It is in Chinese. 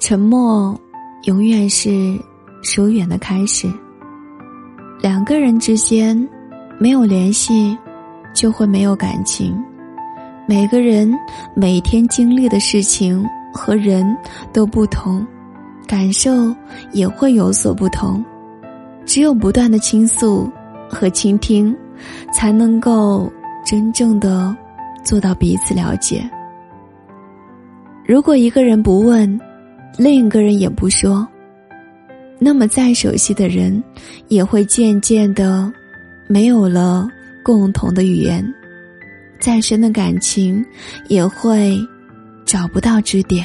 沉默永远是疏远的开始。两个人之间没有联系，就会没有感情。每个人每天经历的事情和人都不同，感受也会有所不同。只有不断的倾诉和倾听，才能够真正的做到彼此了解。如果一个人不问，另一个人也不说，那么再熟悉的人，也会渐渐的没有了共同的语言，再深的感情，也会找不到支点。